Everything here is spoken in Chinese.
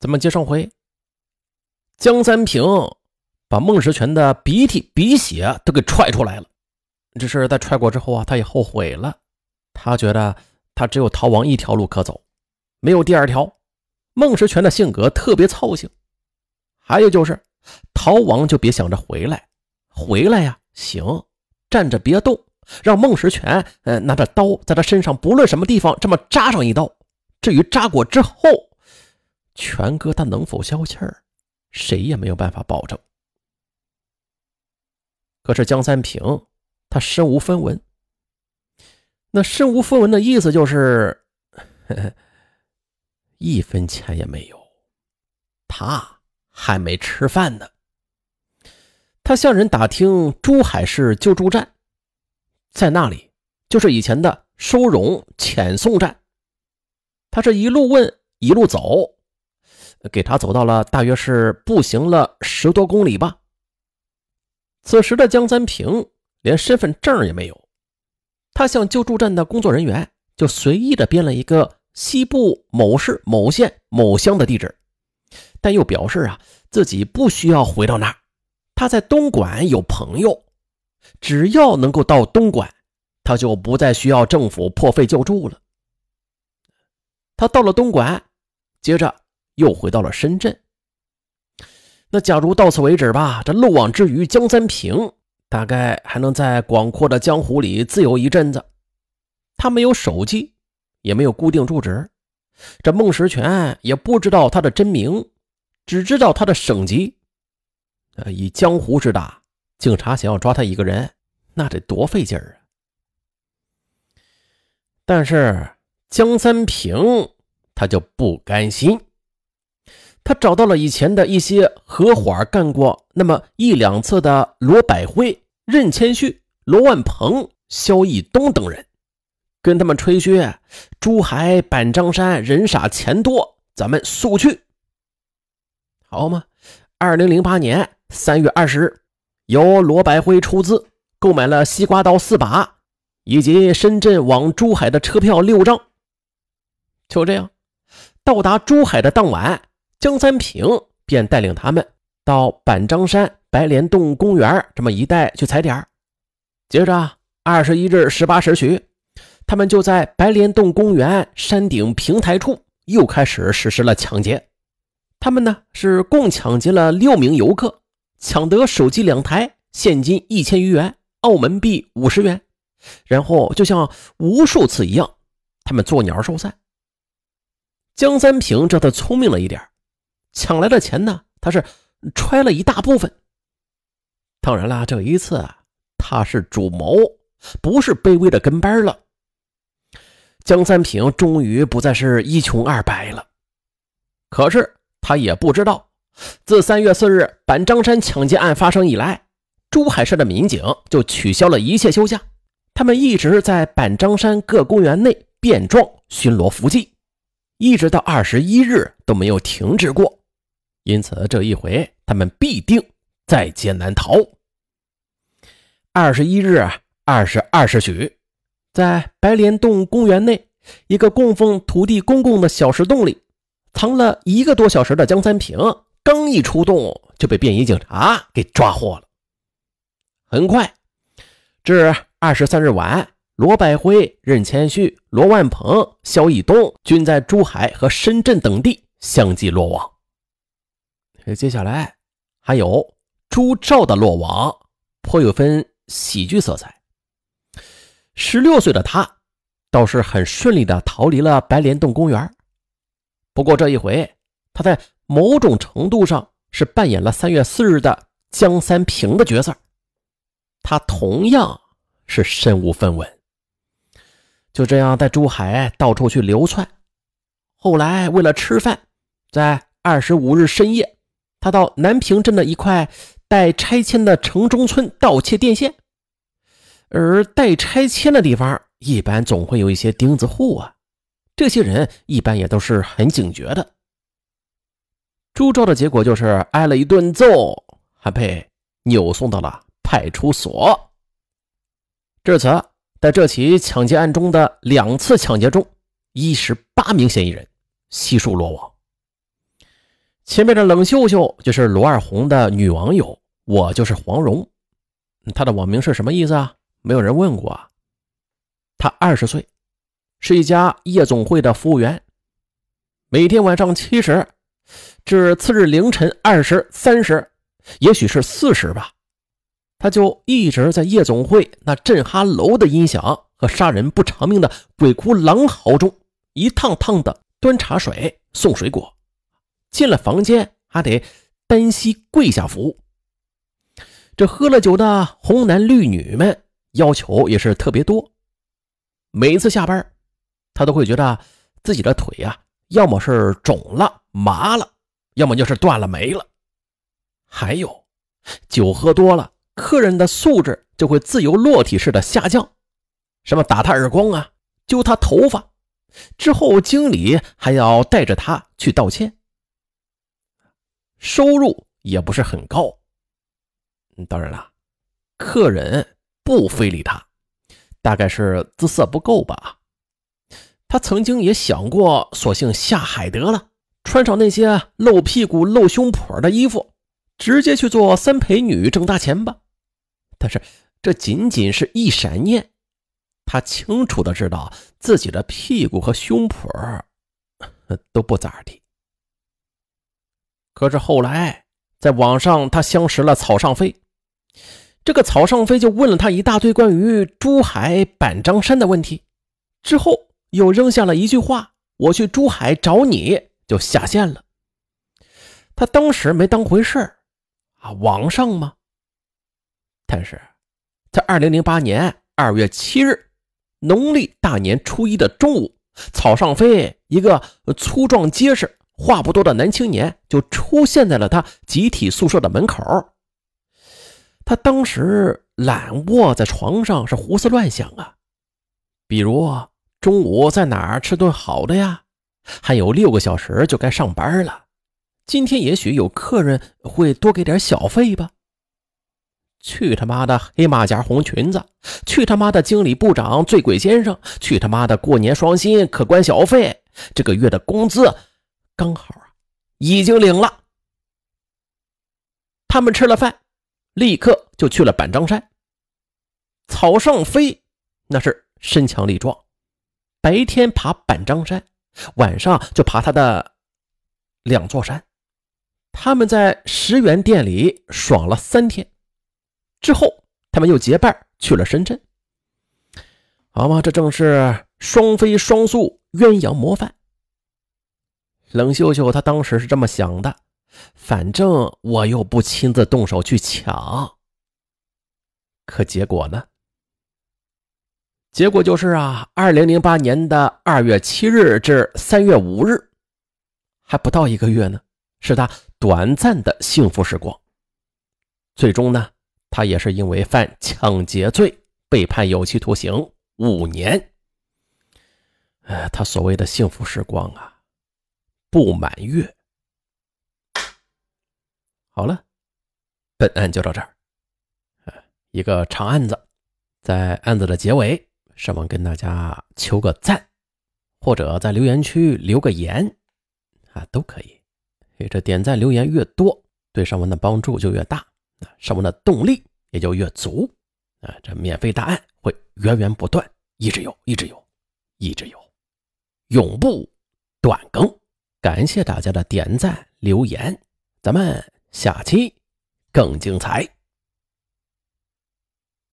咱们接上回，江三平把孟石全的鼻涕鼻血都给踹出来了。只是在踹过之后啊，他也后悔了。他觉得他只有逃亡一条路可走，没有第二条。孟石全的性格特别操性，还有就是逃亡就别想着回来，回来呀行，站着别动，让孟石全呃拿着刀在他身上不论什么地方这么扎上一刀。至于扎过之后，全哥他能否消气儿，谁也没有办法保证。可是江三平他身无分文，那身无分文的意思就是，呵呵一分钱也没有，他还没吃饭呢。他向人打听珠海市救助站，在那里就是以前的收容遣送站。他是一路问一路走。给他走到了，大约是步行了十多公里吧。此时的江三平连身份证也没有，他向救助站的工作人员就随意的编了一个西部某市某县某乡的地址，但又表示啊自己不需要回到那儿，他在东莞有朋友，只要能够到东莞，他就不再需要政府破费救助了。他到了东莞，接着。又回到了深圳。那假如到此为止吧，这漏网之鱼江三平大概还能在广阔的江湖里自由一阵子。他没有手机，也没有固定住址，这孟石全也不知道他的真名，只知道他的省级。呃，以江湖之大，警察想要抓他一个人，那得多费劲儿啊！但是江三平他就不甘心。他找到了以前的一些合伙干过那么一两次的罗百辉、任谦旭、罗万鹏、肖义东等人，跟他们吹嘘珠海板张山人傻钱多，咱们速去，好吗？二零零八年三月二十日，由罗百辉出资购买了西瓜刀四把，以及深圳往珠海的车票六张。就这样，到达珠海的当晚。江三平便带领他们到板张山白莲洞公园这么一带去踩点接着，二十一日十八时许，他们就在白莲洞公园山顶平台处又开始实施了抢劫。他们呢是共抢劫了六名游客，抢得手机两台，现金一千余元，澳门币五十元。然后就像无数次一样，他们作鸟兽散。江三平这次聪明了一点抢来的钱呢？他是揣了一大部分。当然啦，这一次啊他是主谋，不是卑微的跟班了。江三平终于不再是一穷二白了。可是他也不知道，自三月四日板张山抢劫案发生以来，珠海市的民警就取消了一切休假，他们一直在板张山各公园内变装巡逻伏击，一直到二十一日都没有停止过。因此，这一回他们必定在劫难逃。二十一日二十二时许，在白莲洞公园内一个供奉土地公公的小石洞里，藏了一个多小时的江三平，刚一出洞就被便衣警察给抓获了。很快，至二十三日晚，罗百辉、任谦旭、罗万鹏、肖义东均在珠海和深圳等地相继落网。接下来还有朱照的落网，颇有分喜剧色彩。十六岁的他倒是很顺利的逃离了白莲洞公园。不过这一回，他在某种程度上是扮演了三月四日的江三平的角色。他同样是身无分文，就这样在珠海到处去流窜。后来为了吃饭，在二十五日深夜。他到南平镇的一块待拆迁的城中村盗窃电线，而待拆迁的地方一般总会有一些钉子户啊，这些人一般也都是很警觉的。朱照的结果就是挨了一顿揍，还被扭送到了派出所。至此，在这起抢劫案中的两次抢劫中，一十八名嫌疑人悉数落网。前面的冷秀秀就是罗二红的女网友，我就是黄蓉。她的网名是什么意思啊？没有人问过啊。她二十岁，是一家夜总会的服务员，每天晚上七时至次日凌晨二时、三时，也许是四时吧，她就一直在夜总会那震哈楼的音响和杀人不偿命的鬼哭狼嚎中，一趟趟的端茶水、送水果。进了房间还得单膝跪下服务。这喝了酒的红男绿女们要求也是特别多。每一次下班，他都会觉得自己的腿呀，要么是肿了麻了，要么就是断了没了。还有，酒喝多了，客人的素质就会自由落体式的下降，什么打他耳光啊，揪他头发，之后经理还要带着他去道歉。收入也不是很高，当然了，客人不非礼他，大概是姿色不够吧。他曾经也想过，索性下海得了，穿上那些露屁股、露胸脯的衣服，直接去做三陪女挣大钱吧。但是这仅仅是一闪念，他清楚的知道自己的屁股和胸脯都不咋地。可是后来，在网上他相识了草上飞，这个草上飞就问了他一大堆关于珠海板张山的问题，之后又扔下了一句话：“我去珠海找你。”就下线了。他当时没当回事啊，网上吗？但是，在二零零八年二月七日，农历大年初一的中午，草上飞一个粗壮结实。话不多的男青年就出现在了他集体宿舍的门口。他当时懒卧在床上，是胡思乱想啊，比如中午在哪儿吃顿好的呀？还有六个小时就该上班了，今天也许有客人会多给点小费吧？去他妈的黑马甲红裙子！去他妈的经理部长醉鬼先生！去他妈的过年双薪可观小费！这个月的工资。刚好啊，已经领了。他们吃了饭，立刻就去了板张山。草上飞那是身强力壮，白天爬板张山，晚上就爬他的两座山。他们在十元店里爽了三天，之后他们又结伴去了深圳。好嘛，这正是双飞双宿，鸳鸯模范。冷秀秀，她当时是这么想的，反正我又不亲自动手去抢，可结果呢？结果就是啊，二零零八年的二月七日至三月五日，还不到一个月呢，是他短暂的幸福时光。最终呢，他也是因为犯抢劫罪被判有期徒刑五年。呃，他所谓的幸福时光啊。不满月。好了，本案就到这儿。一个长案子，在案子的结尾，上文跟大家求个赞，或者在留言区留个言，啊，都可以。这点赞留言越多，对上文的帮助就越大，啊，上文的动力也就越足，啊，这免费大案会源源不断，一直有，一直有，一直有，永不断更。感谢大家的点赞留言，咱们下期更精彩。